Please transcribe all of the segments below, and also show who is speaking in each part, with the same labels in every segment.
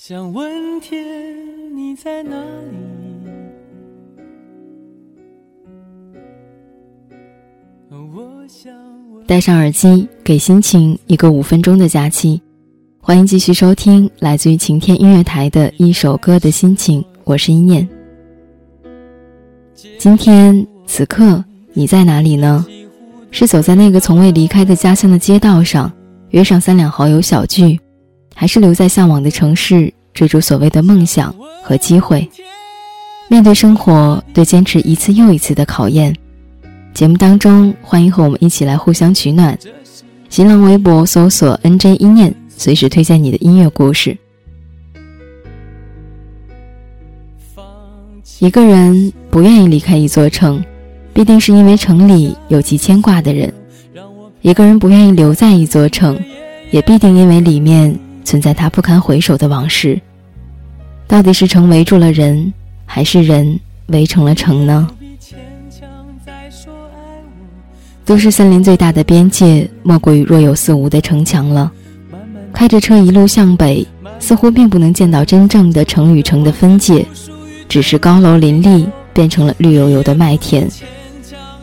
Speaker 1: 想问天你在哪里？
Speaker 2: 戴上耳机，给心情一个五分钟的假期。欢迎继续收听来自于晴天音乐台的一首歌的心情，我是一念。今天此刻你在哪里呢？是走在那个从未离开的家乡的街道上，约上三两好友小聚，还是留在向往的城市，追逐所谓的梦想和机会？面对生活，对坚持一次又一次的考验。节目当中，欢迎和我们一起来互相取暖。新浪微博搜索 “nj 一念”，随时推荐你的音乐故事。一个人不愿意离开一座城，必定是因为城里有其牵挂的人；一个人不愿意留在一座城，也必定因为里面存在他不堪回首的往事。到底是城围住了人，还是人围成了城呢？都市森林最大的边界，莫过于若有似无的城墙了。开着车一路向北，似乎并不能见到真正的城与城的分界，只是高楼林立，变成了绿油油的麦田。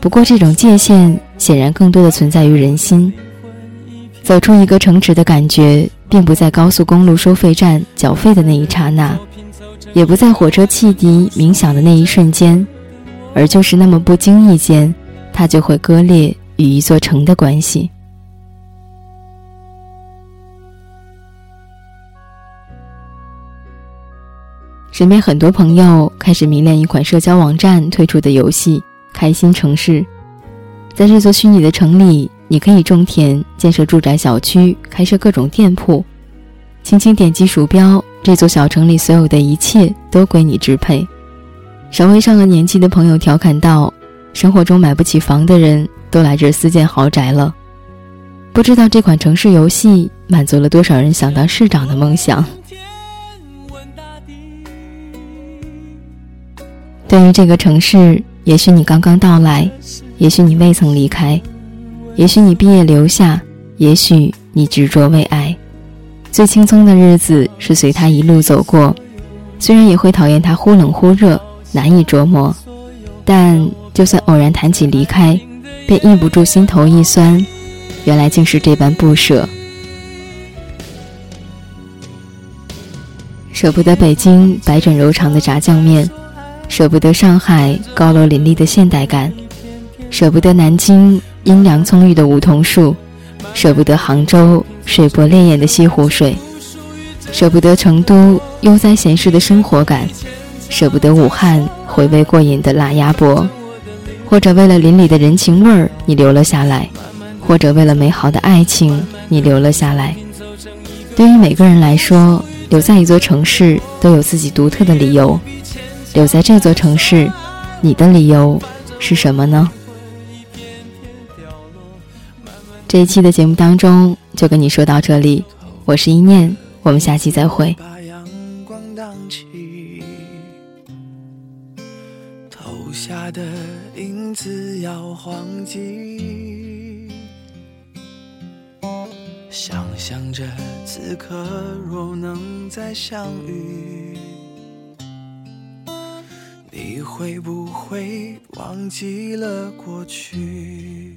Speaker 2: 不过，这种界限显然更多的存在于人心。走出一个城池的感觉，并不在高速公路收费站缴费的那一刹那，也不在火车汽笛鸣响的那一瞬间，而就是那么不经意间。它就会割裂与一座城的关系。身边很多朋友开始迷恋一款社交网站推出的游戏《开心城市》。在这座虚拟的城里，你可以种田、建设住宅小区、开设各种店铺。轻轻点击鼠标，这座小城里所有的一切都归你支配。稍微上了年纪的朋友调侃道。生活中买不起房的人都来这私建豪宅了，不知道这款城市游戏满足了多少人想当市长的梦想。对于这个城市，也许你刚刚到来，也许你未曾离开，也许你毕业留下，也许你执着为爱。最轻松的日子是随他一路走过，虽然也会讨厌他忽冷忽热，难以琢磨，但。就算偶然谈起离开，便抑不住心头一酸。原来竟是这般不舍，舍不得北京百转柔肠的炸酱面，舍不得上海高楼林立的现代感，舍不得南京阴凉葱郁的梧桐树，舍不得杭州水波潋滟的西湖水，舍不得成都悠哉闲适的生活感，舍不得武汉回味过瘾的辣鸭脖。或者为了邻里的人情味儿，你留了下来；或者为了美好的爱情，你留了下来。对于每个人来说，留在一座城市都有自己独特的理由。留在这座城市，你的理由是什么呢？这一期的节目当中就跟你说到这里，我是一念，我们下期再会。下的影子摇晃起，想象着此刻若能再相遇，你会不会忘记了过去？